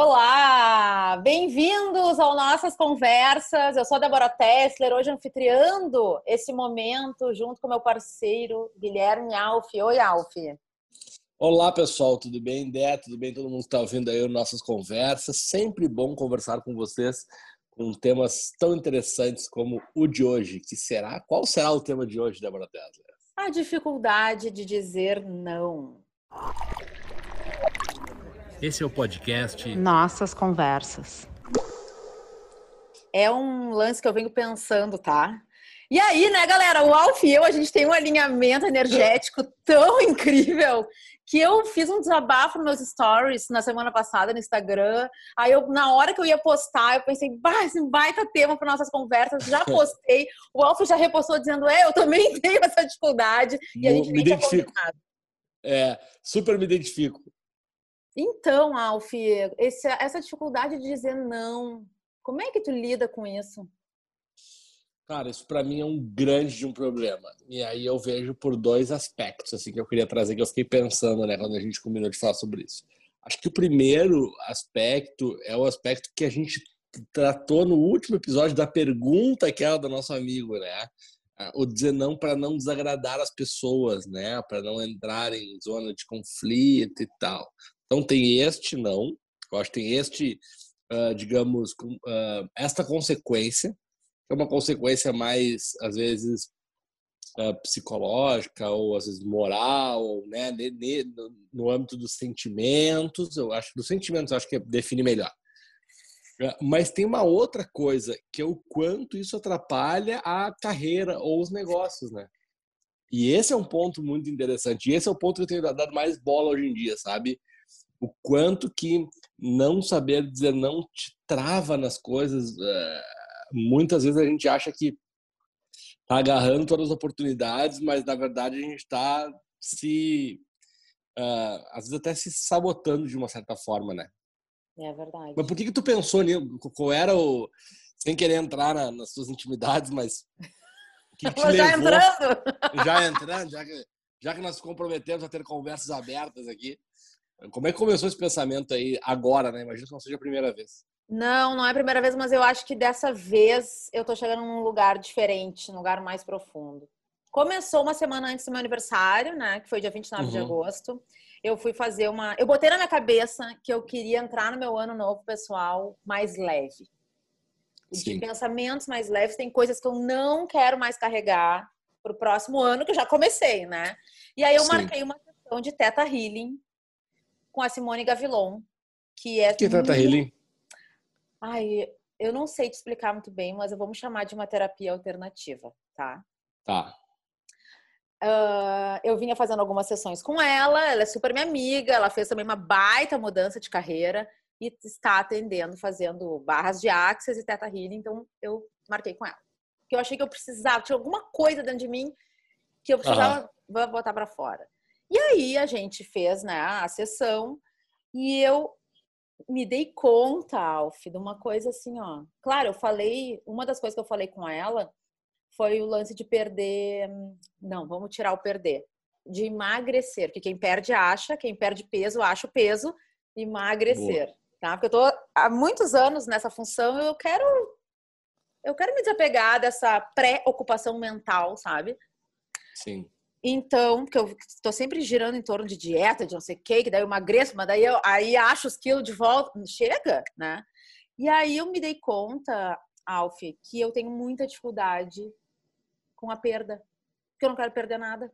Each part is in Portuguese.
Olá, bem-vindos ao Nossas Conversas. Eu sou a Débora Tessler, hoje anfitriando esse momento junto com meu parceiro Guilherme Alf. Oi, Alf. Olá, pessoal, tudo bem? Dé, tudo bem? Todo mundo está ouvindo aí nossas conversas. Sempre bom conversar com vocês com temas tão interessantes como o de hoje, que será? Qual será o tema de hoje, Débora Tessler? A dificuldade de dizer não. Esse é o podcast Nossas Conversas. É um lance que eu venho pensando, tá? E aí, né, galera, o Alf e eu, a gente tem um alinhamento energético tão incrível que eu fiz um desabafo nos meus stories na semana passada no Instagram. Aí eu, na hora que eu ia postar, eu pensei, bah, esse baita tema para nossas conversas, já postei. O Alf já repostou dizendo, é, eu também tenho essa dificuldade. E a gente me identifico. É, super me identifico. Então, Alf, esse, essa dificuldade de dizer não, como é que tu lida com isso? Cara, isso para mim é um grande de um problema. E aí eu vejo por dois aspectos assim que eu queria trazer que eu fiquei pensando, né, quando a gente combinou de falar sobre isso. Acho que o primeiro aspecto é o aspecto que a gente tratou no último episódio da pergunta aquela do nosso amigo, né? O dizer não para não desagradar as pessoas, né? Para não entrar em zona de conflito e tal. Então tem este não, eu acho que tem este, uh, digamos, uh, esta consequência, que é uma consequência mais, às vezes, uh, psicológica ou às vezes moral, né, no, no âmbito dos sentimentos, eu acho, dos sentimentos eu acho que define melhor. Mas tem uma outra coisa, que é o quanto isso atrapalha a carreira ou os negócios, né? E esse é um ponto muito interessante. E esse é o ponto que eu tenho dado mais bola hoje em dia, sabe? o quanto que não saber dizer não te trava nas coisas. Eh, muitas vezes a gente acha que tá agarrando todas as oportunidades, mas na verdade a gente está se uh, às vezes até se sabotando de uma certa forma, né? É verdade. Mas por que que tu pensou nisso? Qual era o sem querer entrar na, nas suas intimidades, mas que que já levou... entrando, já entrando, já que já que nós comprometemos a ter conversas abertas aqui, como é que começou esse pensamento aí agora, né? Imagina que não seja a primeira vez. Não, não é a primeira vez, mas eu acho que dessa vez eu tô chegando num lugar diferente, num lugar mais profundo. Começou uma semana antes do meu aniversário, né? Que foi dia 29 uhum. de agosto. Eu fui fazer uma. Eu botei na minha cabeça que eu queria entrar no meu ano novo pessoal mais leve. Sim. De pensamentos mais leves. Tem coisas que eu não quero mais carregar pro próximo ano, que eu já comecei, né? E aí eu Sim. marquei uma sessão de Teta Healing com a Simone Gavilon, que é. Que trata healing? Ai, eu não sei te explicar muito bem, mas eu vou me chamar de uma terapia alternativa, tá? Tá. Uh, eu vinha fazendo algumas sessões com ela, ela é super minha amiga, ela fez também uma baita mudança de carreira e está atendendo, fazendo barras de axis e teta healing, então eu marquei com ela. Porque eu achei que eu precisava, tinha alguma coisa dentro de mim que eu precisava uhum. botar para fora. E aí a gente fez né, a sessão e eu me dei conta, Alf, de uma coisa assim, ó. Claro, eu falei, uma das coisas que eu falei com ela foi o lance de perder. Não, vamos tirar o perder. De emagrecer, porque quem perde acha, quem perde peso acha o peso, emagrecer. Boa. Tá? Porque eu tô há muitos anos nessa função e eu quero. Eu quero me desapegar dessa pré-ocupação mental, sabe? Sim. Então, porque eu estou sempre girando em torno de dieta, de não sei o quê, que daí eu emagreço, mas daí eu aí acho os quilos de volta, chega, né? E aí eu me dei conta, Alf, que eu tenho muita dificuldade com a perda, porque eu não quero perder nada.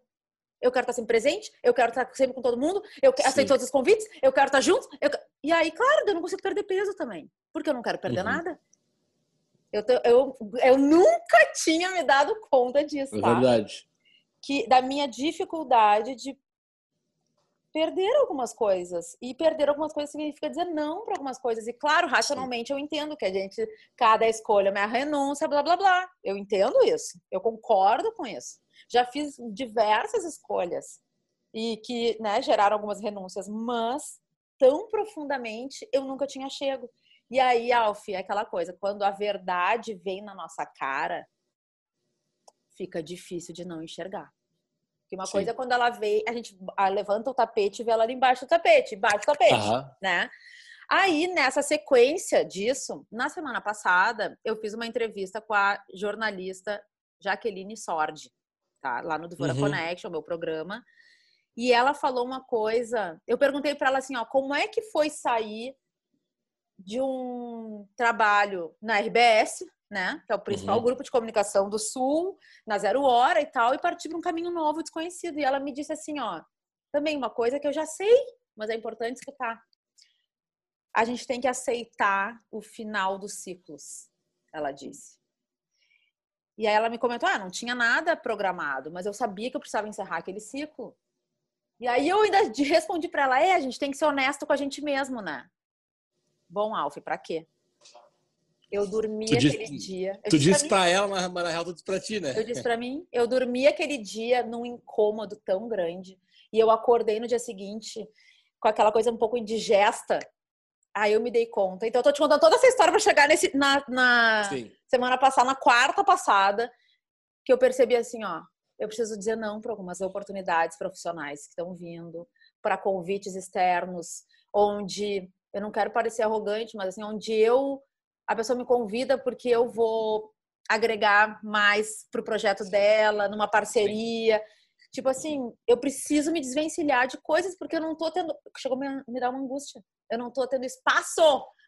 Eu quero estar sempre presente, eu quero estar sempre com todo mundo, eu aceito todos os convites, eu quero estar junto. Eu... E aí, claro, eu não consigo perder peso também, porque eu não quero perder uhum. nada. Eu, eu, eu nunca tinha me dado conta disso, é tá? verdade que da minha dificuldade de perder algumas coisas. E perder algumas coisas significa dizer não para algumas coisas. E claro, racionalmente eu entendo que a gente, cada escolha é uma renúncia, blá blá blá. Eu entendo isso. Eu concordo com isso. Já fiz diversas escolhas e que né, geraram algumas renúncias, mas tão profundamente eu nunca tinha chego. E aí, Alf, é aquela coisa, quando a verdade vem na nossa cara, fica difícil de não enxergar. Porque uma Sim. coisa é quando ela vê, a gente levanta o tapete e vê ela ali embaixo do tapete, embaixo do tapete, né? Aí, nessa sequência disso, na semana passada, eu fiz uma entrevista com a jornalista Jaqueline Sordi, tá? Lá no Duvora uhum. Connection, meu programa. E ela falou uma coisa. Eu perguntei para ela assim, ó, como é que foi sair de um trabalho na RBS, né? Que é o principal uhum. grupo de comunicação do Sul, na Zero Hora e tal, e partir para um caminho novo, desconhecido. E ela me disse assim, ó, também uma coisa que eu já sei, mas é importante escutar. A gente tem que aceitar o final dos ciclos, ela disse. E aí ela me comentou: ah, não tinha nada programado, mas eu sabia que eu precisava encerrar aquele ciclo. E aí eu ainda respondi para ela: é, a gente tem que ser honesto com a gente mesmo, né? Bom, Alf, para quê? Eu dormi tu aquele disse, dia. Eu tu disse para ela, mas na real tu disse para ti, né? Eu disse para mim, eu dormi aquele dia num incômodo tão grande e eu acordei no dia seguinte com aquela coisa um pouco indigesta. Aí eu me dei conta. Então eu tô te contando toda essa história para chegar nesse na, na semana passada, na quarta passada, que eu percebi assim, ó, eu preciso dizer não para algumas oportunidades profissionais que estão vindo, para convites externos, onde eu não quero parecer arrogante, mas assim, onde eu a pessoa me convida porque eu vou agregar mais pro projeto dela, numa parceria. Tipo assim, eu preciso me desvencilhar de coisas porque eu não tô tendo. Chegou a me dar uma angústia. Eu não tô tendo espaço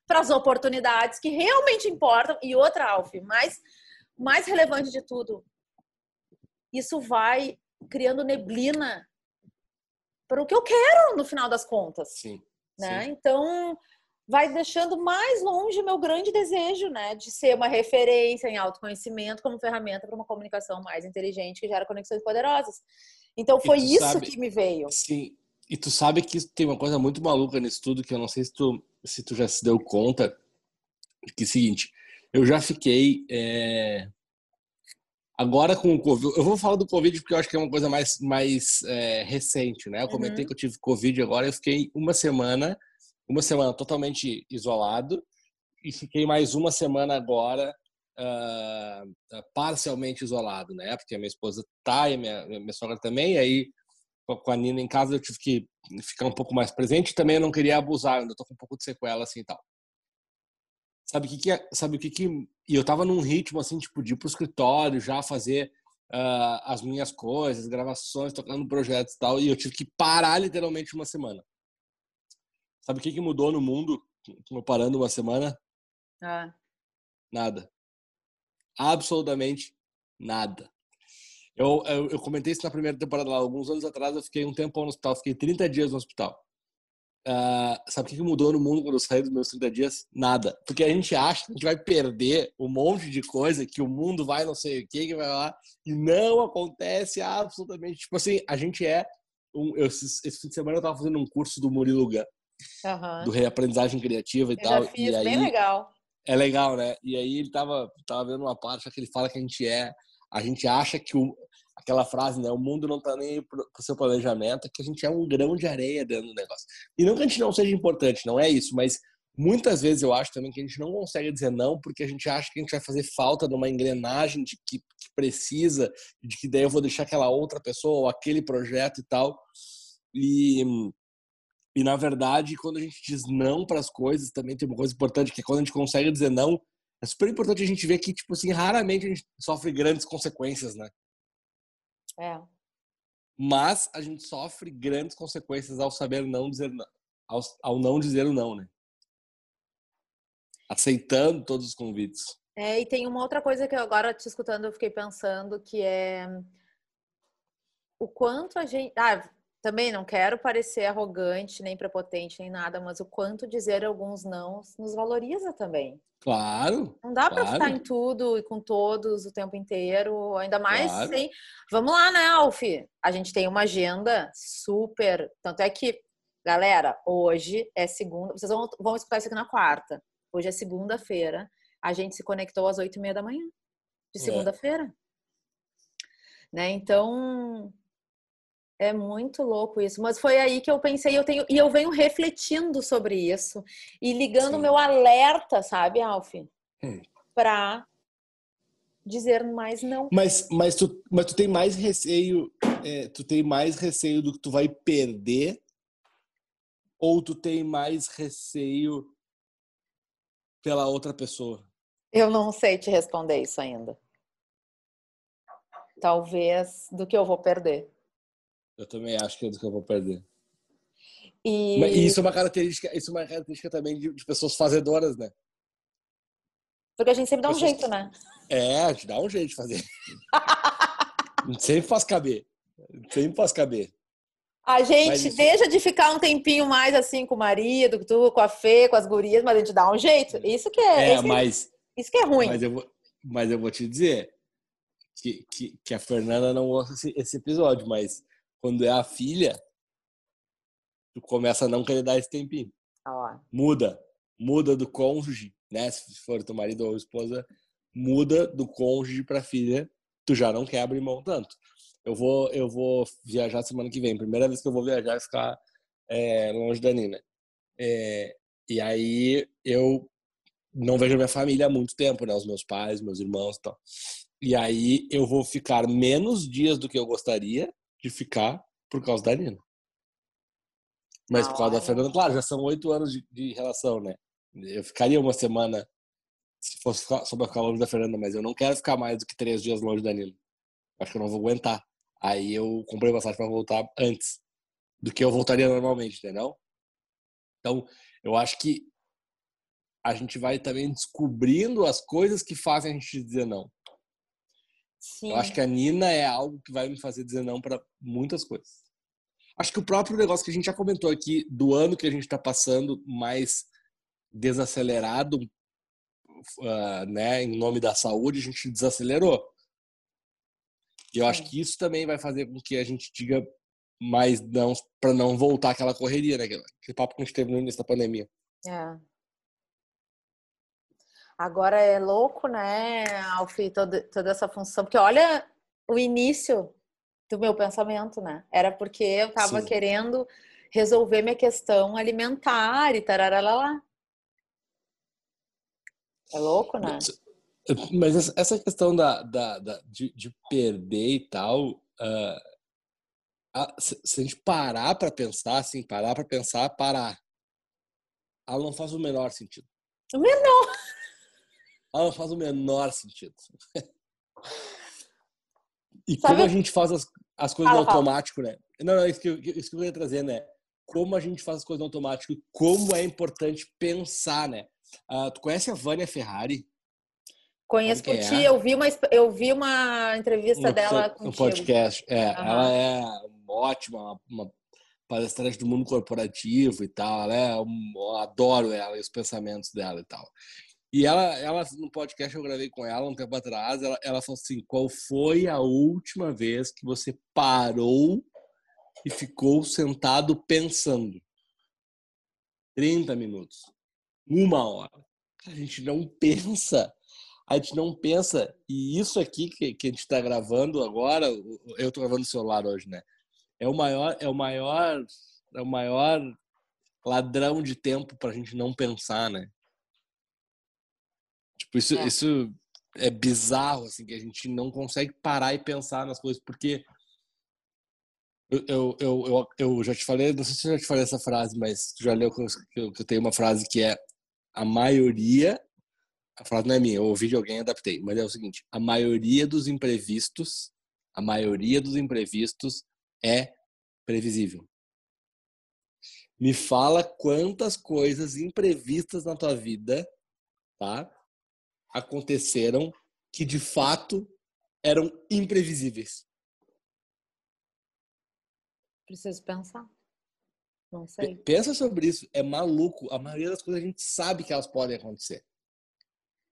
para as oportunidades que realmente importam. E outra, Alf, mais, mais relevante de tudo, isso vai criando neblina para o que eu quero no final das contas. Sim. Né? Sim. Então, vai deixando mais longe o meu grande desejo, né, de ser uma referência em autoconhecimento como ferramenta para uma comunicação mais inteligente que gera conexões poderosas. Então foi isso sabe, que me veio. Sim. E tu sabe que tem uma coisa muito maluca nisso tudo que eu não sei se tu se tu já se deu conta que é o seguinte, eu já fiquei é... agora com o Covid, eu vou falar do Covid porque eu acho que é uma coisa mais mais é, recente, né? Eu comentei uhum. que eu tive Covid agora, eu fiquei uma semana uma semana totalmente isolado e fiquei mais uma semana agora uh, parcialmente isolado, né? Porque a minha esposa tá e minha, minha sogra também, e aí com a Nina em casa eu tive que ficar um pouco mais presente. Também eu não queria abusar, ainda tô com um pouco de sequela assim e tal. Sabe o que que é, sabe o que que e eu tava num ritmo assim tipo de ir pro escritório já fazer uh, as minhas coisas, gravações, tocando projetos e tal, e eu tive que parar literalmente uma semana. Sabe o que, que mudou no mundo parando uma semana? Ah. Nada. Absolutamente nada. Eu, eu, eu, comentei isso na primeira temporada lá. Alguns anos atrás eu fiquei um tempo no hospital. Fiquei 30 dias no hospital. Uh, sabe o que, que mudou no mundo quando eu saí dos meus 30 dias? Nada. Porque a gente acha que a gente vai perder um monte de coisa, que o mundo vai não sei o que, que vai lá. E não acontece absolutamente. Tipo assim, a gente é. Um, eu, esse, esse fim de semana eu tava fazendo um curso do Murilo Gun uhum. do reaprendizagem criativa e eu tal. Já fiz, e aí, bem legal. É legal, né? E aí ele tava, tava vendo uma parte que ele fala que a gente é, a gente acha que o, aquela frase, né? O mundo não tá nem pro, pro seu planejamento, é que a gente é um grão de areia dentro do negócio. E não que a gente não seja importante, não é isso, mas muitas vezes eu acho também que a gente não consegue dizer não porque a gente acha que a gente vai fazer falta de uma engrenagem de que, que precisa, de que daí eu vou deixar aquela outra pessoa ou aquele projeto e tal. E e na verdade, quando a gente diz não para as coisas, também tem uma coisa importante que é quando a gente consegue dizer não, é super importante a gente ver que tipo assim, raramente a gente sofre grandes consequências, né? É. Mas a gente sofre grandes consequências ao saber não dizer não, ao, ao não dizer o não, né? Aceitando todos os convites. É, e tem uma outra coisa que eu agora te escutando eu fiquei pensando que é o quanto a gente, ah, também não quero parecer arrogante, nem prepotente, nem nada, mas o quanto dizer alguns não nos valoriza também. Claro. Não dá claro. para ficar em tudo e com todos o tempo inteiro, ainda mais claro. sem. Vamos lá, né, Alf? A gente tem uma agenda super. Tanto é que, galera, hoje é segunda. Vocês vão, vão escutar isso aqui na quarta. Hoje é segunda-feira. A gente se conectou às oito e meia da manhã de é. segunda-feira. É. Né? Então, é muito louco isso, mas foi aí que eu pensei, eu tenho e eu venho refletindo sobre isso e ligando o meu alerta, sabe, Alf, hum. para dizer mais não. Mas, mas tu, mas tu tem mais receio, é, tu tem mais receio do que tu vai perder Ou tu tem mais receio pela outra pessoa? Eu não sei te responder isso ainda. Talvez do que eu vou perder. Eu também acho que é do que eu vou perder. E Mas isso é uma característica, isso é uma característica também de, de pessoas fazedoras, né? porque a gente sempre dá um pessoas- jeito, né? É, a gente dá um jeito de fazer. Sempre faz caber. Sempre faz caber. A gente Mas deixa de ficar um tempinho mais assim com o marido, com tu, com a Fê, com as gurias, mas a gente dá um jeito. Isso que é, É, esse- mas, isso que é ruim. mas, eu vou, mas eu vou te dizer que, que, que a Fernanda não gosta desse esse episódio, mas quando é a filha, tu começa a não querer dar esse tempinho. Ó, Muda. Muda do cônjuge, né? Se for teu marido ou esposa, muda do cônjuge pra filha, tu já não quer abrir mão tanto. Eu vou, eu vou viajar semana que vem. Primeira vez que eu vou viajar e ficar é, longe da Nina. É, e aí eu não vejo minha família há muito tempo, né? Os meus pais, meus irmãos e tal. E aí eu vou ficar menos dias do que eu gostaria de ficar por causa da Nina. Mas por causa da. Fernanda, claro, já são oito anos de, de relação, né? Eu ficaria uma semana se fosse ficar, só pra ficar longe da Fernanda, mas eu não quero ficar mais do que três dias longe da Nina. Acho que eu não vou aguentar. Aí eu comprei passagem pra voltar antes do que eu voltaria normalmente, entendeu? Então, eu acho que a gente vai também descobrindo as coisas que fazem a gente dizer não. Sim. Eu acho que a Nina é algo que vai me fazer dizer não para muitas coisas. Acho que o próprio negócio que a gente já comentou aqui, do ano que a gente está passando mais desacelerado, ah, né, em nome da saúde, a gente desacelerou. E eu acho que isso também vai fazer com que a gente diga mais não para não voltar aquela correria, né? Aquele papo que a gente teve no início da pandemia. É. Agora é louco, né, Alfie, toda, toda essa função. Porque olha o início do meu pensamento, né? Era porque eu tava Sim. querendo resolver minha questão alimentar e tararalá. É louco, né? Mas essa- questão da, da, da- de, de perder e tal, ah, a- se, se a gente parar para pensar, assim, parar para pensar, parar, ela não faz o menor sentido. O menor. Ela não faz o menor sentido. E Sabe- como a gente faz as, as coisas Fala, no automático, né? Não, não, isso que, eu, isso que eu ia trazer, né? Como a gente faz as coisas no automático e como é importante pensar, né? Ah, tu conhece a Vânia Ferrari? Conheço Sabe por ti, é? eu vi uma, eu vi uma entrevista no, dela no contigo. podcast. É, Aham. ela é ótima, uma, uma palestrante do mundo corporativo e tal. Ela é, um- adoro ela e os pensamentos dela e tal. E ela, ela no podcast eu gravei com ela um tempo atrás, ela, ela falou assim: qual foi a última vez que você parou e ficou sentado pensando? 30 minutos, uma hora. A gente não pensa a gente não pensa, e isso aqui que, que a gente está gravando agora, eu estou gravando no celular hoje, né? É o maior, é o maior, é o maior ladrão de tempo para a gente não pensar, né? Tipo, isso, É. isso é bizarro, assim, que a gente não consegue parar e pensar nas coisas, porque eu, eu, eu, eu, já te falei, não sei se eu já te falei essa frase, mas tu já leu que eu, que eu- que eu tenho uma frase que é a maioria a frase não é minha, eu ouvi de alguém e adaptei, mas é o seguinte: a maioria dos imprevistos, a maioria dos imprevistos é previsível. Me fala quantas coisas imprevistas na tua vida, tá? Aconteceram que de fato eram imprevisíveis. Preciso pensar. Não sei. Pensa sobre isso, é maluco. A maioria das coisas a gente sabe que elas podem acontecer.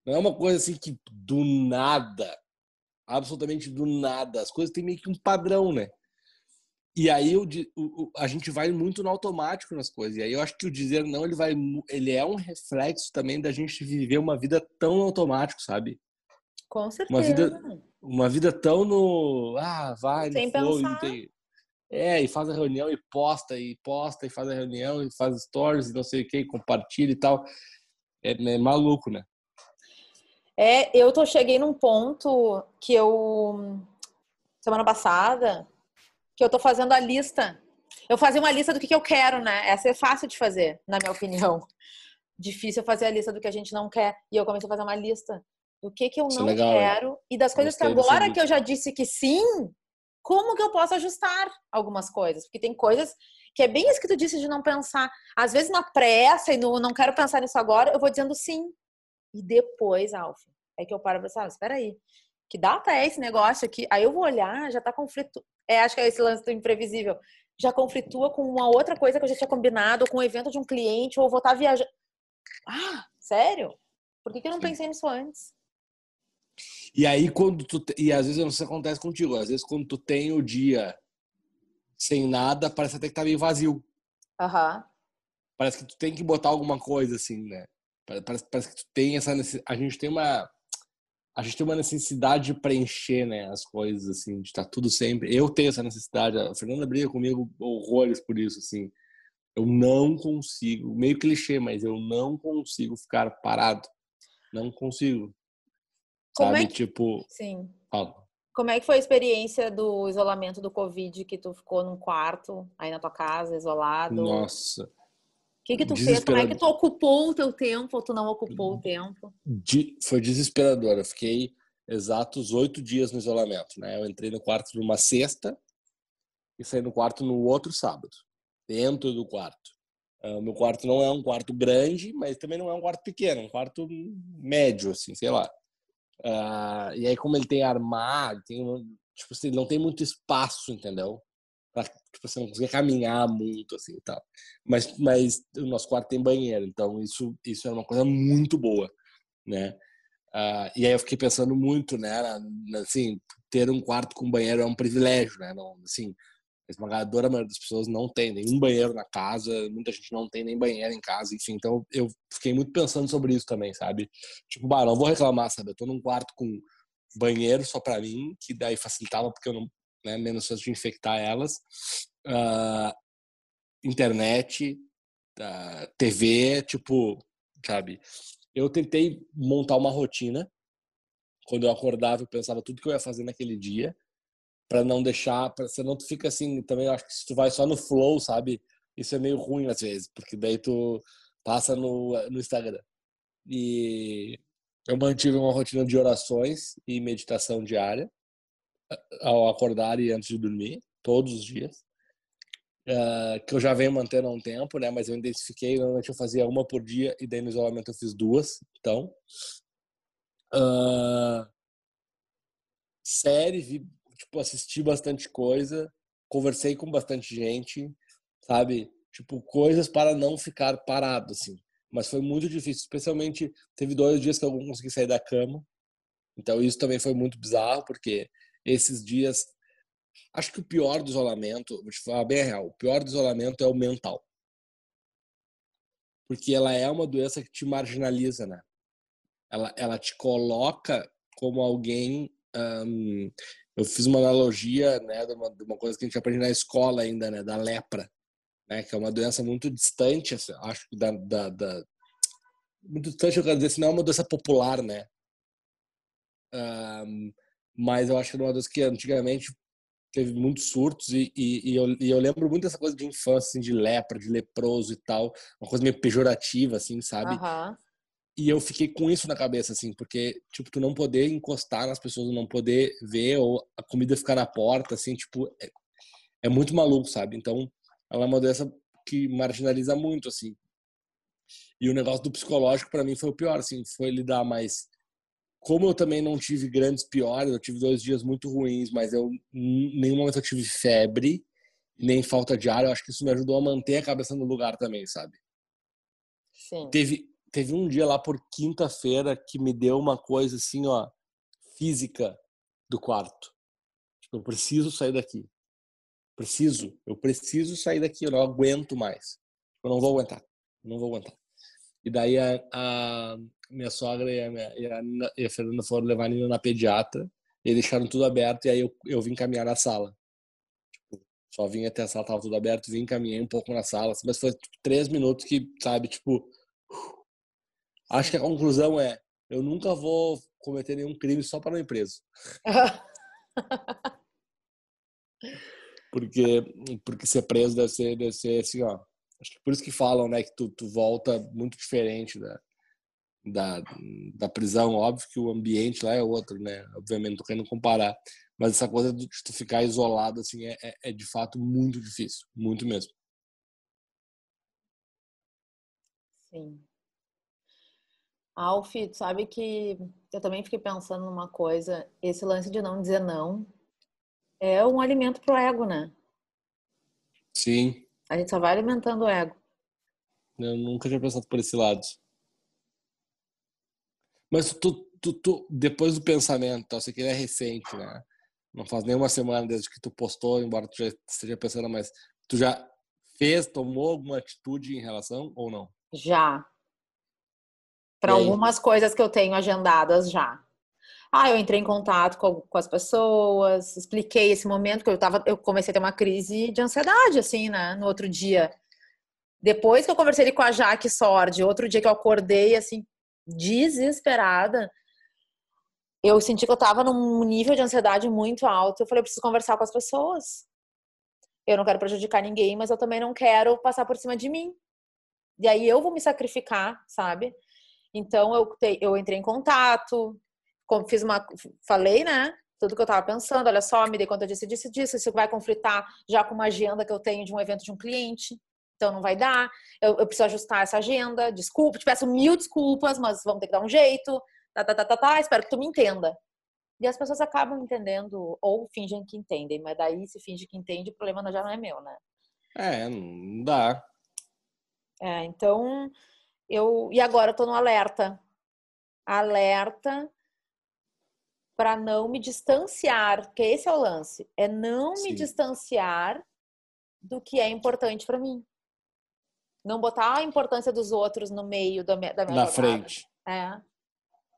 Não é uma coisa assim que do nada, absolutamente do nada. As coisas têm meio que um padrão, né? E aí o a gente vai muito no automático nas coisas. E aí eu acho que o dizer não, ele vai, ele é um reflexo também da gente viver uma vida tão automático, sabe? Com certeza. Uma vida, uma vida tão no, ah, vai, no Sem flow, pensar. tem- É, e faz a reunião e posta, e posta, e faz a reunião, e faz stories, e não sei o que, compartilha e tal. É, é maluco, né? É, eu tô, cheguei num ponto que eu, semana passada, que eu tô fazendo a lista Eu fazer uma lista do que, que eu quero, né? Essa é fácil de fazer, na minha opinião. Difícil fazer a lista do que a gente não quer. E eu comecei a fazer uma lista do que, que eu Isso é não legal, quero e das coisas que agora que eu já disse que sim, como que eu posso ajustar algumas coisas? Porque tem coisas que é bem isso que tu disse de não pensar. Às vezes na pressa e no não quero pensar nisso agora, eu vou dizendo sim. E depois, Alf, é que eu paro e pensar, ah, espera aí, que data é esse negócio aqui? Aí eu vou olhar, já tá conflito. É, acho que é esse lance do imprevisível. Já conflitua com uma outra coisa que eu já tinha combinado, ou com o evento de um cliente, ou vou estar viajando. Ah, sério? Por que, que eu não Sim. pensei nisso antes? E aí, quando tu. E às vezes isso acontece contigo. Às vezes, quando tu tem o dia sem nada, parece até que tá meio vazio. Aham. Parece que tu tem que botar alguma coisa, assim, né? Pare- Parece, parece que tu tem essa necessidade. A gente tem uma. A gente tem uma necessidade de preencher, né? As coisas, assim, de estar tudo sempre. Eu tenho essa necessidade. A Fernanda briga comigo horrores por isso, assim. Eu não consigo, meio clichê, mas eu não consigo ficar parado. Não consigo. Como Sabe? é que- Tipo, Sim. fala. Como é que foi a experiência do isolamento do Covid, que tu ficou num quarto, aí na tua casa, isolado? Nossa. Que que tu fez? Como é que tu ocupou o teu tempo ou tu não ocupou o tempo? de- foi desesperador. Eu fiquei exatos oito dias no isolamento, né? Eu entrei no quarto numa sexta e saí no quarto no outro sábado, dentro do quarto. Ah, O meu quarto não é um quarto grande, mas também não é um quarto pequeno, é um quarto médio, assim, sei lá. Ah, e aí, como ele tem armário, tem, tipo assim, ele não tem muito espaço, entendeu? Pra, tipo, você não consegue caminhar muito, assim, e tal. Mas, mas o nosso quarto tem banheiro, então isso, isso era uma coisa muito boa, né? Ah, e aí eu fiquei pensando muito, né? Assim, ter um quarto com banheiro é um privilégio, né? Não, assim, a esmagadora maioria das pessoas não tem nenhum banheiro na casa, muita gente não tem nem banheiro em casa, enfim. Então eu fiquei muito pensando sobre isso também, sabe? Tipo, bah, não vou reclamar, sabe? Eu tô num quarto com banheiro só pra mim, que daí facilitava porque eu não, né, menos chance de infectar elas. Ah, internet, ah, TV, tipo, sabe? Eu tentei montar uma rotina. Quando eu acordava, eu pensava tudo que eu ia fazer naquele dia, para não deixar, para senão tu fica assim, também acho que se tu vai só no flow, sabe? Isso é meio ruim às vezes, porque daí tu passa no, no Instagram. E eu mantive uma rotina de orações e meditação diária ao acordar e antes de dormir, todos os dias. Ah, que eu já venho mantendo há um tempo, né? Mas eu intensifiquei, normalmente eu fazia uma por dia e daí no isolamento eu fiz duas. Então, ah, série, vi, tipo, assisti bastante coisa, conversei com bastante gente, sabe? Tipo, coisas para não ficar parado, assim. Mas foi muito difícil, especialmente teve dois dias que eu não consegui sair da cama. Então isso também foi muito bizarro, porque esses dias acho que o pior do isolamento, vou te falar bem a real, o pior do isolamento é o mental. Porque ela é uma doença que te marginaliza, né? Ela, ela te coloca como alguém. eu fiz uma analogia, né, de uma, de uma coisa que a gente aprende na escola ainda, né, da lepra, né, que é uma doença muito distante, assim, acho que da, da, da- muito distante, eu quero dizer, assim, não é uma doença popular, né? Hum, mas eu acho que é uma doença que antigamente teve muitos surtos e, e, e eu, e eu lembro muito dessa coisa de infância, assim, de lepra, de leproso e tal, uma coisa meio pejorativa, assim, sabe? Aham. E eu fiquei com isso na cabeça, assim, porque, tipo, tu não poder encostar nas pessoas, não poder ver, ou a comida ficar na porta, assim, tipo, é, é muito maluco, sabe? Então, ela é uma doença que marginaliza muito, assim. E o negócio do psicológico, para mim, foi o pior, assim, foi lidar mais. Como eu também não tive grandes piores, eu tive dois dias muito ruins, mas eu, em nenhum momento eu tive febre, nem falta de ar, eu acho que isso me ajudou a manter a cabeça no lugar também, sabe? Sim. Teve, teve um dia lá por quinta-feira que me deu uma coisa assim, ó, física do quarto. Tipo, eu preciso sair daqui. Preciso, eu preciso sair daqui, eu não aguento mais. Eu não vou aguentar, não vou aguentar. E daí a, a minha sogra e a, minha, e, a, e a Fernanda foram levar a Nina na pediatra e deixaram tudo aberto e aí eu, eu vim caminhar na sala. Tipo, só vim até a sala, tava tudo aberto, vim caminhei um pouco na sala, assim, mas foi tipo, três minutos que, sabe, tipo, Acho que a conclusão é: eu nunca vou cometer nenhum crime só para não ir preso. Porque, porque ser preso deve ser, deve ser assim, ó. Acho que por isso que falam, né, que tu, tu volta muito diferente da, da, da prisão. Óbvio que o ambiente lá é outro, né? Obviamente, não tô querendo comparar. Mas essa coisa de tu ficar isolado, assim, é, é, é de fato muito difícil. Muito mesmo. Sim. Alf, sabe que eu também fiquei pensando numa coisa, esse lance de não dizer não é um alimento pro ego, né? Sim. A gente só vai alimentando o ego. Eu nunca tinha pensado por esse lado. Mas tu, tu, tu depois do pensamento, eu sei que ele é recente, né? Não faz nem uma semana desde que tu postou, embora tu já esteja pensando, mas tu já fez, tomou alguma atitude em relação ou não? Já. Para algumas coisas que eu tenho agendadas já. Ah, eu entrei em contato com, com, as pessoas, expliquei esse momento que eu tava, eu comecei a ter uma crise de ansiedade, assim, né? No outro dia. Depois que eu conversei com a Jaque Sordi, outro dia que eu acordei, assim, desesperada, eu senti que eu tava num nível de ansiedade muito alto. Eu falei, eu preciso conversar com as pessoas. Eu não quero prejudicar ninguém, mas eu também não quero passar por cima de mim. E aí eu vou me sacrificar, sabe? Então eu, eu entrei em contato, fiz uma, falei, né? Tudo que eu tava pensando, olha só, me dei conta disso, disso, disso. Isso vai conflitar já com uma agenda que eu tenho de um evento de um cliente. Então não vai dar. Eu, eu preciso ajustar essa agenda. Desculpa, te peço mil desculpas, mas vamos ter que dar um jeito. Tá, tá, tá, tá, tá. Espero que tu me entenda. E as pessoas acabam entendendo ou fingem que entendem, mas daí se finge que entende, o problema já não é meu, né? É, não dá. É, então eu e agora eu tô no alerta. Alerta para não me distanciar, porque esse é o lance, é não Sim. me distanciar do que é importante para mim. Não botar a importância dos outros no meio da minha, da minha Na jogada. frente. É.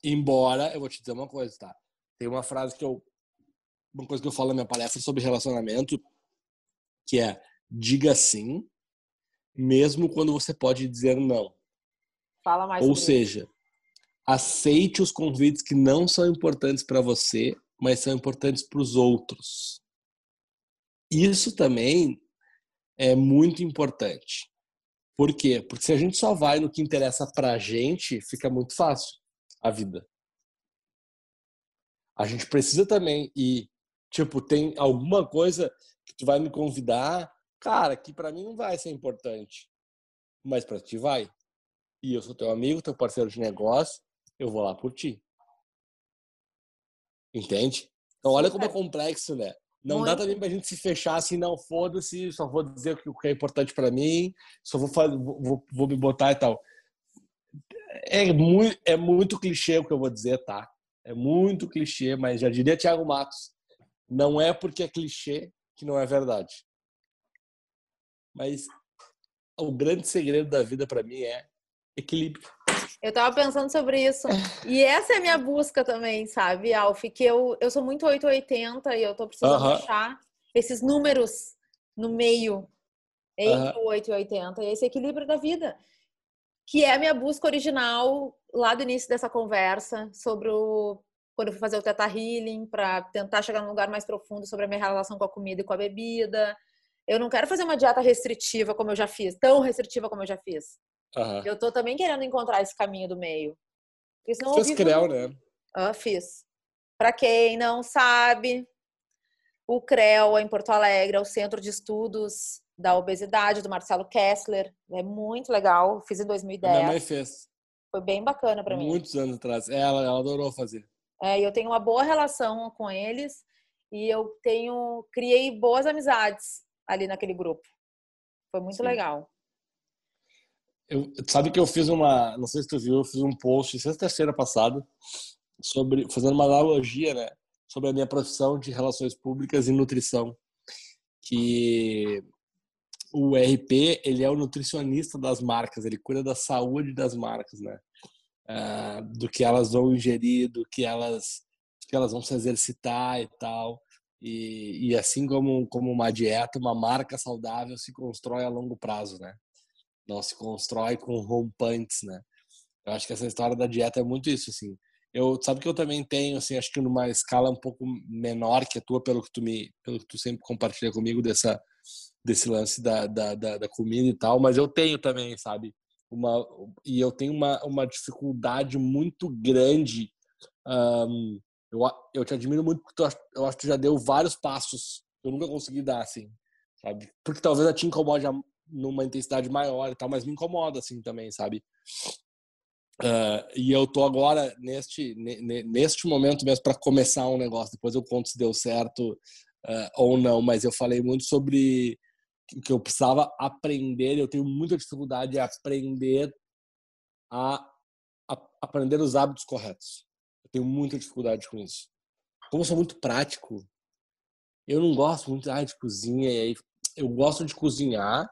Embora, eu vou te dizer uma coisa, tá? Tem uma frase que eu uma coisa que eu falo na minha palestra sobre relacionamento, que é diga sim, mesmo quando você pode dizer não. Fala mais. Ou seja, isso. aceite os convites que não são importantes para você, mas são importantes para os outros. Isso também é muito importante. Por quê? Porque se a gente só vai no que interessa pra gente, fica muito fácil a vida. A gente precisa também e tipo, tem alguma coisa que tu vai me convidar, cara, que para mim não vai ser importante, mas para ti vai. E eu sou teu amigo, teu parceiro de negócio, eu vou lá por ti. Entende? Então olha como é complexo, né? Não Muito. dá também pra gente se fechar assim, não, foda-se, só vou dizer o que é importante para mim, só vou, vou, vou me botar e tal. É muito, é muito clichê o que eu vou dizer, tá? É muito clichê, mas já diria Thiago Matos. Não é porque é clichê que não é verdade. Mas o grande segredo da vida para mim é equilíbrio. Eu tava pensando sobre isso. E essa é a minha busca também, sabe, Alf? Que eu, eu sou muito 880 e eu tô precisando uh -huh. achar esses números no meio entre uh -huh. o 8 e 80 e esse equilíbrio da vida. Que é a minha busca original lá do início dessa conversa sobre o quando eu fui fazer o Teta Healing para tentar chegar num lugar mais profundo sobre a minha relação com a comida e com a bebida. Eu não quero fazer uma dieta restritiva como eu já fiz, tão restritiva como eu já fiz. Uhum. Eu tô também querendo encontrar esse caminho do meio. Fez CREL, né? Ah, fiz. Para quem não sabe, o CREL é em Porto Alegre, é o Centro de Estudos da Obesidade, do Marcelo Kessler. É muito legal. Fiz em 2010. Minha mãe fez. Foi bem bacana para mim. Muitos anos atrás. Ela, ela adorou fazer. É, eu tenho uma boa relação com eles e eu tenho criei boas amizades ali naquele grupo. Foi muito Sim. legal. Eu, sabe que eu fiz uma, não sei se tu viu, eu fiz um post sexta-feira passada sobre fazendo uma analogia, né, sobre a minha profissão de relações públicas e nutrição, que o RP ele é o nutricionista das marcas, ele cuida da saúde das marcas, né, uh, do que elas vão ingerir, do que elas que elas vão se exercitar e tal. E, e assim como, como uma dieta, uma marca saudável se constrói a longo prazo, né? Não se constrói com rompantes, né? Eu acho que essa história da dieta é muito isso, assim. eu sabe que eu também tenho, assim, acho que numa escala um pouco menor que a tua, pelo que tu me, pelo que tu sempre compartilha comigo dessa desse lance da, da, da, da comida e tal, mas eu tenho também, sabe? Uma, e eu tenho uma, uma dificuldade muito grande. Um, eu, eu te admiro muito porque tu, eu acho que tu já deu vários passos que eu nunca consegui dar, assim, sabe? Porque talvez a te incomode numa intensidade maior e tal, mas me incomoda, assim, também, sabe? Uh, e eu tô agora neste neste momento mesmo para começar um negócio. Depois eu conto se deu certo uh, ou não. Mas eu falei muito sobre que eu precisava aprender. Eu tenho muita dificuldade em aprender a, a aprender os hábitos corretos. Eu tenho muita dificuldade com isso. Como eu sou muito prático, eu não gosto muito ah, de cozinha. Eu gosto de cozinhar.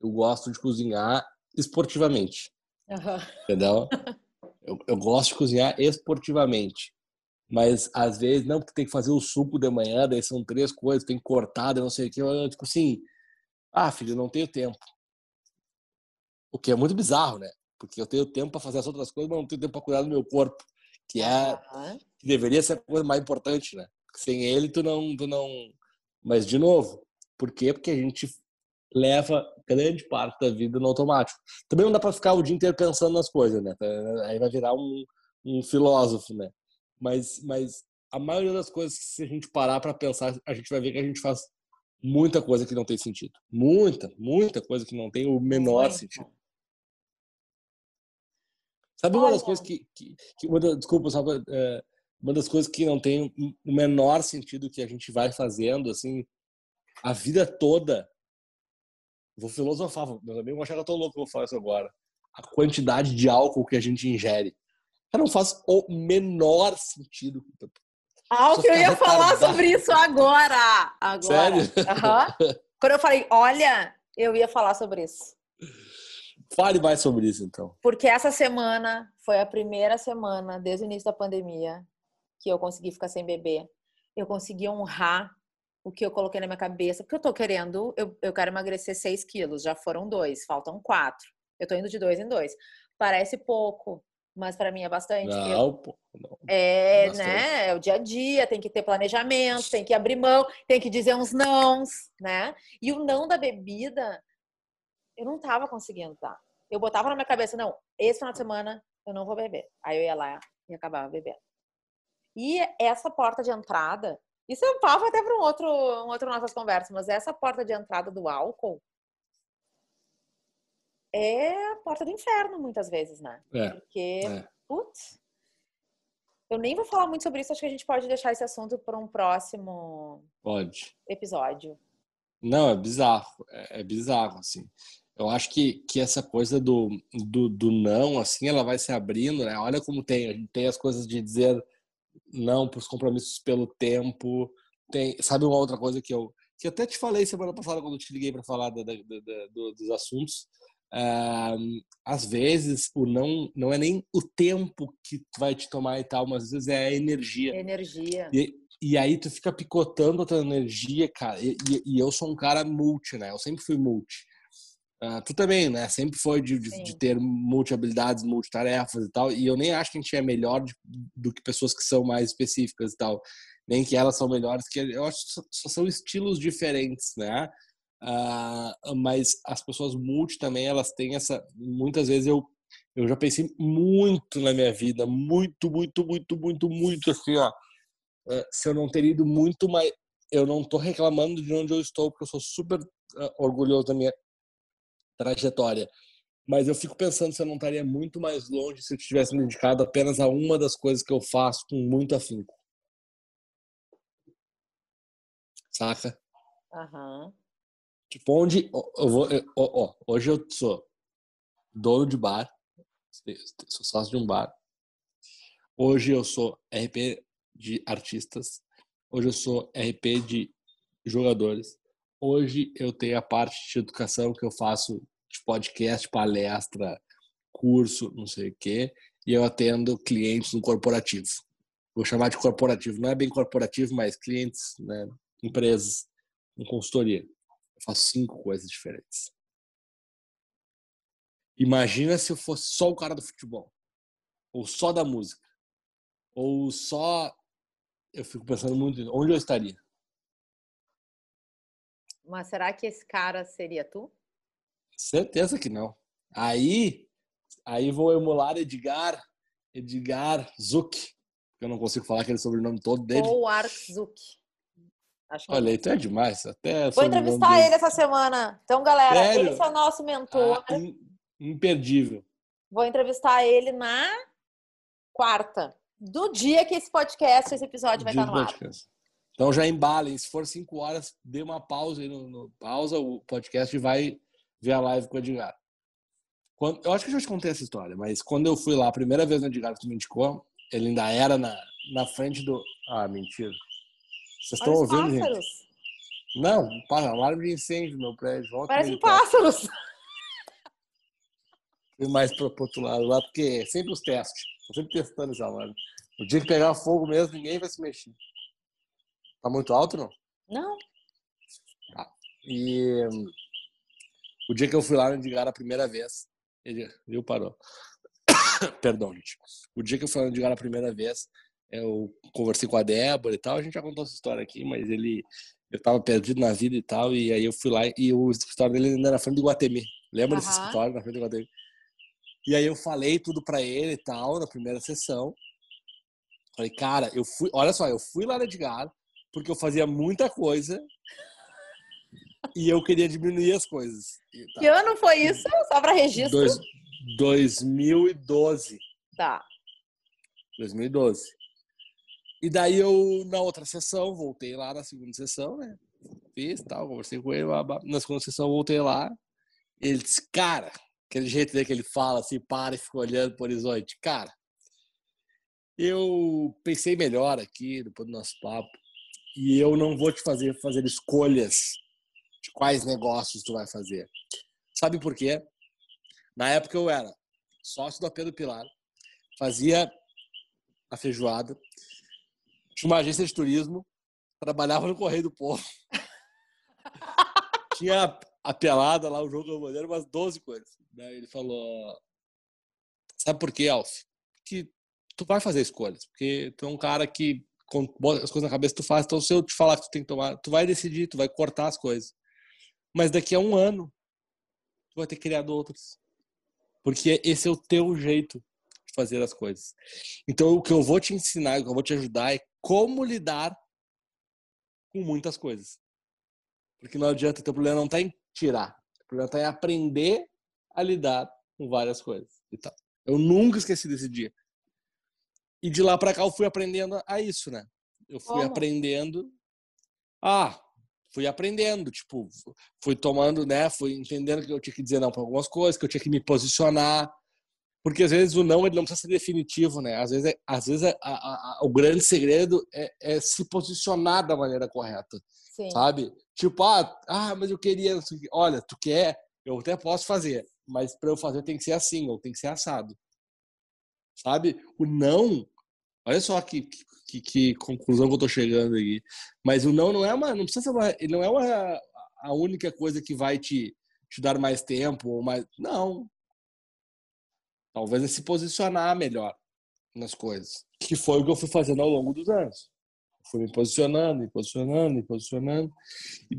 Eu gosto de cozinhar esportivamente Uhum. Entendeu? Eu, eu gosto de cozinhar esportivamente. Mas às vezes, não, porque tem que fazer o suco de manhã, daí são três coisas, tem que cortar, não sei o que. Eu, tipo assim, ah, filho, não tenho tempo. O que é muito bizarro, né? Porque eu tenho tempo para fazer as outras coisas, mas não tenho tempo para cuidar do meu corpo, que é uhum. que deveria ser a coisa mais importante, né? Sem ele, tu não, tu não. Mas de novo, por quê? Porque a gente leva grande parte da vida no automático. Também não dá para ficar o dia inteiro pensando nas coisas, né? Aí vai virar um, um filósofo, né? Mas, mas a maioria das coisas, se a gente parar para pensar, a gente vai ver que a gente faz muita coisa que não tem sentido. Muita, muita coisa que não tem o menor sentido. Sabe uma das coisas que, que, que uma das, desculpa, sabe, é, uma das coisas que não tem o menor sentido que a gente vai fazendo, assim, a vida toda Vou filosofar, meus amigos vão achar que eu tô louco que eu vou falar isso agora. A quantidade de álcool que a gente ingere. Não faz o menor sentido. Álcool, eu ia falar sobre isso agora. agora. Sério? Uhum. Quando eu falei, olha, eu ia falar sobre isso. Fale mais sobre isso, então. Porque essa semana foi a primeira semana, desde o início da pandemia, que eu consegui ficar sem beber. Eu consegui honrar o que eu coloquei na minha cabeça, porque eu tô querendo, eu, eu quero emagrecer 6 quilos, já foram dois, faltam quatro. Eu tô indo de dois em dois. Parece pouco, mas para mim é bastante. Não, eu, pô, não. É, bastante. né? É o dia a dia, tem que ter planejamento, tem que abrir mão, tem que dizer uns nãos, né? E o não da bebida, eu não tava conseguindo, tá? Eu botava na minha cabeça, não, esse final de semana eu não vou beber. Aí eu ia lá e acabava bebendo. E essa porta de entrada isso é um papo até para um outro, um outro nossas conversas, mas essa porta de entrada do álcool é a porta do inferno, muitas vezes, né? É, Porque, é. putz, eu nem vou falar muito sobre isso, acho que a gente pode deixar esse assunto para um próximo pode. episódio. Não, é bizarro, é, é, bizarro, assim. Eu acho que, que essa coisa do, do, do não, assim, ela vai se abrindo, né? Olha como tem, a gente tem as coisas de dizer não para os compromissos pelo tempo. Tem, sabe uma outra coisa que eu que até te falei semana passada quando eu te liguei para falar da, da, da, dos assuntos. Uh, às vezes o não não é nem o tempo que vai te tomar e tal, mas às vezes é a energia. Energia. E, e aí tu fica picotando a tua energia, cara. E, e, e eu sou um cara multi, né? Eu sempre fui multi. Uh, tu também, né? Sempre foi de, de, de, ter multi-habilidades, multitarefas e tal. E eu nem acho que a gente é melhor de, do que pessoas que são mais específicas e tal. Nem que elas são melhores, que eu acho que só são estilos diferentes, né? Uh, mas as pessoas multi também, elas têm essa. Muitas vezes eu, eu já pensei muito na minha vida, muito, muito, muito, muito, muito assim, ó. Uh, se eu não ter ido muito mais. Eu não tô reclamando de onde eu estou, porque eu sou super orgulhoso da minha trajetória. Mas eu fico pensando se eu não estaria muito mais longe se eu tivesse me dedicado apenas a uma das coisas que eu faço com muito afinco. Saca? Aham. Uhum. Tipo, onde eu vou. Eu, ó, ó, hoje eu sou dono de bar, sou sócio de um bar. Hoje eu sou RP de artistas. Hoje eu sou RP de jogadores. Hoje eu tenho a parte de educação que eu faço de podcast, palestra, curso, não sei o quê, e eu atendo clientes no corporativo. Vou chamar de corporativo, não é bem corporativo, mas clientes, né, empresas, com consultoria. Eu faço cinco coisas diferentes. Imagina se eu fosse só o cara do futebol, ou só da música. Ou só eu fico pensando muito onde eu estaria. Mas será que esse cara seria tu? Certeza que não. Aí, aí vou emular Edgar, Edgar Zuck. Eu não consigo falar aquele sobrenome todo dele. Ou Zuck. Acho que Olha, então é demais. Até Vou entrevistar ele essa semana. Então, galera, Sério? esse é o nosso mentor. Ah, imperdível. Vou entrevistar ele na quarta. Do dia que esse podcast, esse episódio vai estar no ar. Então já embalem. Se for cinco horas, dê uma pausa aí no, no pausa o podcast e vai ver a live com o Edgar. Quando, eu acho que eu já te contei essa história, mas quando eu fui lá a primeira vez no Edgar que tu me indicou, ele ainda era na, na frente do. Ah, mentira. Vocês estão ouvindo, pássaros. gente? Não, alarme de incêndio no meu prédio. Volta Parecem pássaros. E mais para o outro lado lá, porque é sempre os testes. Estou sempre testando esse alarme. O dia que pegar fogo mesmo, ninguém vai se mexer. Tá muito alto, não? Não. Tá. E o dia que eu fui lá no Edgar a primeira vez, ele viu, parou. Perdão, gente. O dia que eu fui lá no Edgar a primeira vez, eu conversei com a Débora e tal, a gente já contou essa história aqui, mas ele eu tava perdido na vida e tal, e aí eu fui lá e o escritório dele ainda era na frente do Guatemi. Lembra uhum. desse escritório na frente do Guatemi? E aí eu falei tudo para ele e tal, na primeira sessão. Falei, cara, eu fui, olha só, eu fui lá no Edgar porque eu fazia muita coisa e eu queria diminuir as coisas. Que ano foi isso? Só para registro? Dois, 2012. Tá. 2012. E daí eu, na outra sessão, voltei lá na segunda sessão, né? Fiz tal, conversei com ele, na segunda sessão voltei lá. Ele disse, cara, aquele jeito dele que ele fala assim, para e fica olhando pro horizonte. Cara, eu pensei melhor aqui, depois do nosso papo, e eu não vou te fazer fazer escolhas de quais negócios tu vai fazer. Sabe por quê? Na época eu era sócio do Pedro Pilar, fazia a feijoada, tinha uma agência de turismo, trabalhava no Correio do Povo. tinha a pelada lá, o jogo do modelo, umas 12 coisas. Daí ele falou: Sabe por quê, Alf? Que tu vai fazer escolhas, porque tu é um cara que bota as coisas na cabeça, tu faz. Então, se eu te falar que tu tem que tomar, tu vai decidir, tu vai cortar as coisas. Mas daqui a um ano, tu vai ter criado outras. Porque esse é o teu jeito de fazer as coisas. Então, o que eu vou te ensinar, o que eu vou te ajudar é como lidar com muitas coisas. Porque não adianta, teu problema não está em tirar. O problema está em aprender a lidar com várias coisas e tal. Eu nunca esqueci desse dia. E de lá para cá eu fui aprendendo a isso, né? Eu fui Como? aprendendo. Ah, fui aprendendo, tipo, fui tomando, né? Fui entendendo que eu tinha que dizer não para algumas coisas, que eu tinha que me posicionar, porque às vezes o não ele não precisa ser definitivo, né? Às vezes, é, às vezes é, a, a, o grande segredo é, é, se posicionar da maneira correta, Sim. sabe? Tipo, ah, ah, mas eu queria, olha, tu quer, eu até posso fazer, mas para eu fazer tem que ser assim ou tem que ser assado, sabe? O não, olha só que, que, que conclusão que eu tô chegando aqui, mas o não não é uma, não precisa ser uma, não é uma a única coisa que vai te te dar mais tempo ou mais, não, Talvez é se posicionar melhor nas coisas. Que foi o que eu fui fazendo ao longo dos anos. Fui me posicionando, me posicionando, me posicionando.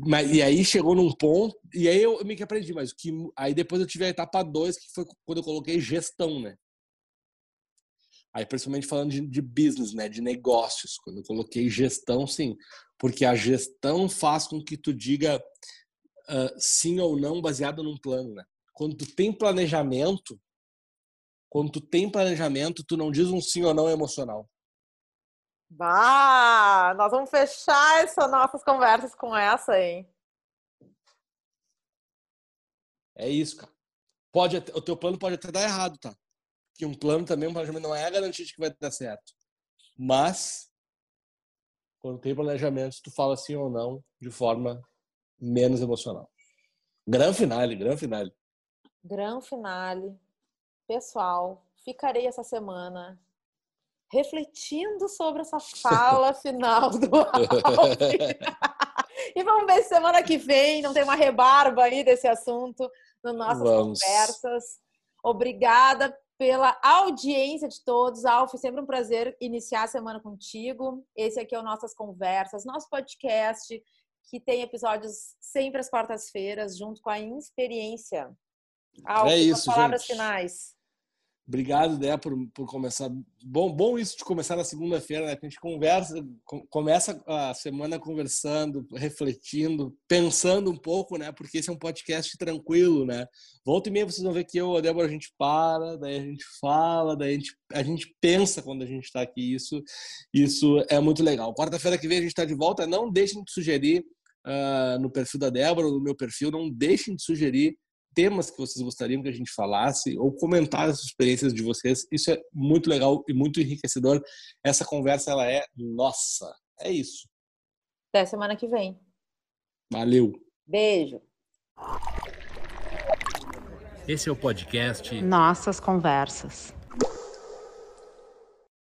Mas, e aí chegou num ponto, e aí eu, eu meio que aprendi, mas que, aí depois eu tive a etapa 2, que foi quando eu coloquei gestão, né? Aí, principalmente falando de, de, business, né? De negócios. Quando eu coloquei gestão, sim. Porque a gestão faz com que tu diga uh, sim ou não baseado num plano, né? Quando tu tem planejamento, quando tu tem planejamento, tu não diz um sim ou não emocional. Bah, nós vamos fechar essas nossas conversas com essa, hein? É isso, cara. Pode, o teu plano pode até dar errado, tá? Que um plano também, um planejamento não é a garantia de que vai dar certo. Mas, quando tem planejamento, tu fala sim ou não de forma menos emocional. Gran finale, gran finale. Gran finale pessoal, ficarei essa semana refletindo sobre essa fala final do Alf. e vamos ver se semana que vem não tem uma rebarba aí desse assunto nas nossas vamos. conversas. Obrigada pela audiência de todos. Alf, sempre um prazer iniciar a semana contigo. Esse aqui é o Nossas Conversas, nosso podcast que tem episódios sempre às quartas-feiras, junto com a Inexperiência. Alf, é isso, palavras gente. finais. Obrigado, Dé, por, por começar. Bom, bom isso de começar na segunda-feira, né? Que a gente conversa, começa a semana conversando, refletindo, pensando um pouco, né? Porque esse é um podcast tranquilo, né? Volta e meia vocês vão ver que eu a Débora a gente para, daí a gente fala, daí a gente, a gente pensa quando a gente está aqui. Isso, isso é muito legal. Quarta-feira que vem a gente está de volta. Não deixem de sugerir uh, no perfil da Débora, no meu perfil, não deixem de sugerir temas que vocês gostariam que a gente falasse ou comentar as experiências de vocês. Isso é muito legal e muito enriquecedor. Essa conversa ela é nossa. É isso. Até semana que vem. Valeu. Beijo. Esse é o podcast Nossas conversas.